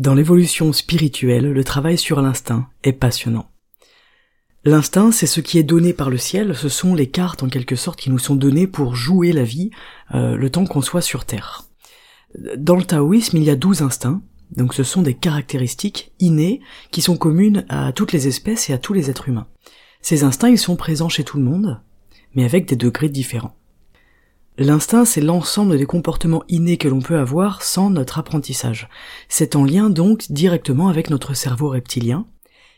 Dans l'évolution spirituelle, le travail sur l'instinct est passionnant. L'instinct, c'est ce qui est donné par le ciel, ce sont les cartes en quelque sorte qui nous sont données pour jouer la vie euh, le temps qu'on soit sur Terre. Dans le taoïsme, il y a douze instincts, donc ce sont des caractéristiques innées qui sont communes à toutes les espèces et à tous les êtres humains. Ces instincts, ils sont présents chez tout le monde, mais avec des degrés différents. L'instinct, c'est l'ensemble des comportements innés que l'on peut avoir sans notre apprentissage. C'est en lien donc directement avec notre cerveau reptilien.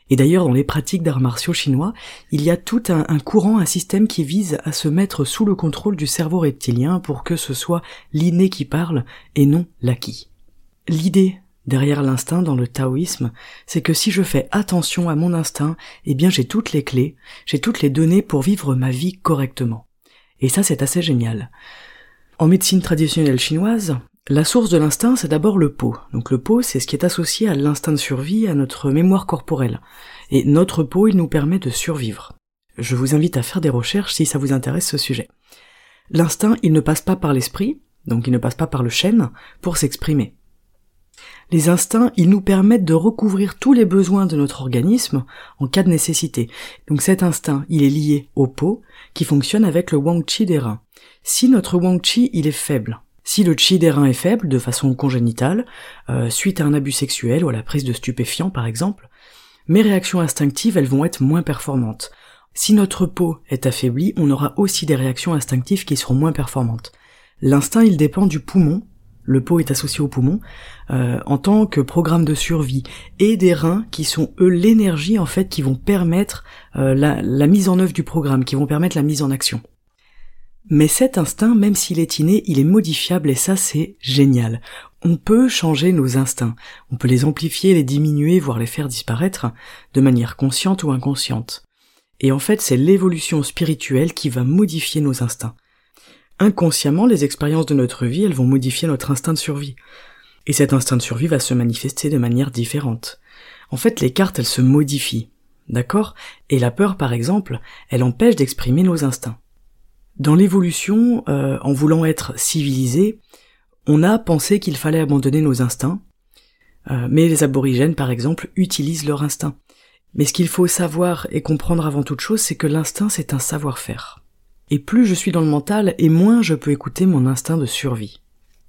Et d'ailleurs, dans les pratiques d'arts martiaux chinois, il y a tout un, courant, un système qui vise à se mettre sous le contrôle du cerveau reptilien pour que ce soit l'inné qui parle et non l'acquis. L'idée derrière l'instinct dans le taoïsme, c'est que si je fais attention à mon instinct, eh bien j'ai toutes les clés, j'ai toutes les données pour vivre ma vie correctement. Et ça, c'est assez génial. En médecine traditionnelle chinoise, la source de l'instinct, c'est d'abord le pot. Donc le pot, c'est ce qui est associé à l'instinct de survie, à notre mémoire corporelle. Et notre pot, il nous permet de survivre. Je vous invite à faire des recherches si ça vous intéresse ce sujet. L'instinct, il ne passe pas par l'esprit, donc il ne passe pas par le chêne, pour s'exprimer. Les instincts, ils nous permettent de recouvrir tous les besoins de notre organisme en cas de nécessité. Donc cet instinct, il est lié au pot, qui fonctionne avec le Wang Qi des reins. Si notre Wang Qi, il est faible, si le Qi des reins est faible de façon congénitale, euh, suite à un abus sexuel ou à la prise de stupéfiants par exemple, mes réactions instinctives, elles vont être moins performantes. Si notre peau est affaiblie, on aura aussi des réactions instinctives qui seront moins performantes. L'instinct, il dépend du poumon le pot est associé au poumon, euh, en tant que programme de survie, et des reins qui sont eux l'énergie en fait qui vont permettre euh, la, la, mise en œuvre du programme, qui vont permettre la mise en action. Mais cet instinct, même s'il est inné, il est modifiable et ça c'est génial. On peut changer nos instincts, on peut les amplifier, les diminuer, voire les faire disparaître, de manière consciente ou inconsciente. Et en fait c'est l'évolution spirituelle qui va modifier nos instincts inconsciemment, les expériences de notre vie, elles vont modifier notre instinct de survie. Et cet instinct de survie va se manifester de manière différente. En fait, les cartes, elles se modifient. D'accord? Et la peur, par exemple, elle empêche d'exprimer nos instincts. Dans l'évolution, euh, en voulant être civilisé, on a pensé qu'il fallait abandonner nos instincts, euh, mais les aborigènes, par exemple, utilisent leur instinct. Mais ce qu'il faut savoir et comprendre avant toute chose, c'est que l'instinct, c'est un savoir-faire et plus je suis dans le mental, et moins je peux écouter mon instinct de survie.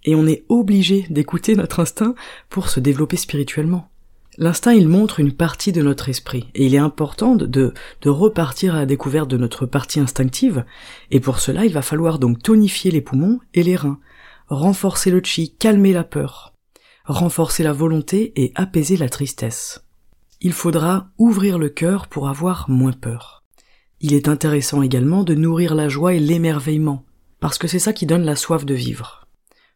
Et on est obligé d'écouter notre instinct pour se développer spirituellement. L'instinct, il montre une partie de notre esprit, et il est important de, de repartir à la découverte de notre partie instinctive, et pour cela, il va falloir donc tonifier les poumons et les reins, renforcer le chi, calmer la peur, renforcer la volonté et apaiser la tristesse. Il faudra ouvrir le cœur pour avoir moins peur. Il est intéressant également de nourrir la joie et l'émerveillement, parce que c'est ça qui donne la soif de vivre.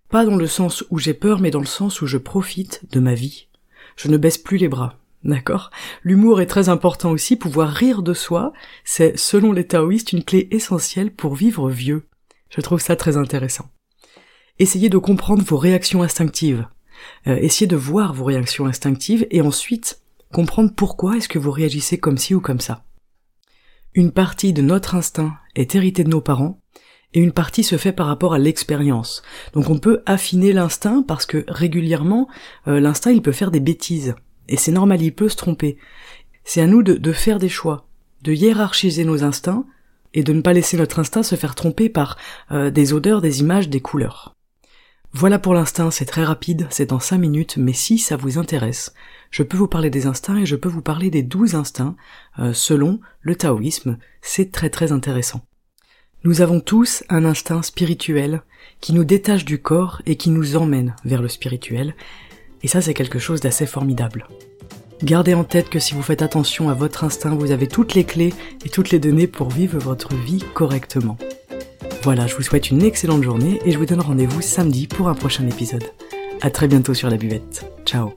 Pas dans le sens où j'ai peur, mais dans le sens où je profite de ma vie. Je ne baisse plus les bras. D'accord? L'humour est très important aussi, pouvoir rire de soi, c'est, selon les taoïstes, une clé essentielle pour vivre vieux. Je trouve ça très intéressant. Essayez de comprendre vos réactions instinctives. Euh, essayez de voir vos réactions instinctives et ensuite comprendre pourquoi est-ce que vous réagissez comme ci ou comme ça. Une partie de notre instinct est héritée de nos parents, et une partie se fait par rapport à l'expérience. Donc on peut affiner l'instinct parce que régulièrement, euh, l'instinct il peut faire des bêtises. Et c'est normal, il peut se tromper. C'est à nous de, faire des choix, de hiérarchiser nos instincts, et de ne pas laisser notre instinct se faire tromper par euh, des odeurs, des images, des couleurs. Voilà pour l'instinct, c'est très rapide, c'est dans 5 minutes, mais si ça vous intéresse, je peux vous parler des instincts et je peux vous parler des 12 instincts euh, selon le taoïsme, c'est très très intéressant. Nous avons tous un instinct spirituel qui nous détache du corps et qui nous emmène vers le spirituel, et ça c'est quelque chose d'assez formidable. Gardez en tête que si vous faites attention à votre instinct, vous avez toutes les clés et toutes les données pour vivre votre vie correctement. Voilà, je vous souhaite une excellente journée et je vous donne rendez-vous samedi pour un prochain épisode. À très bientôt sur la buvette. Ciao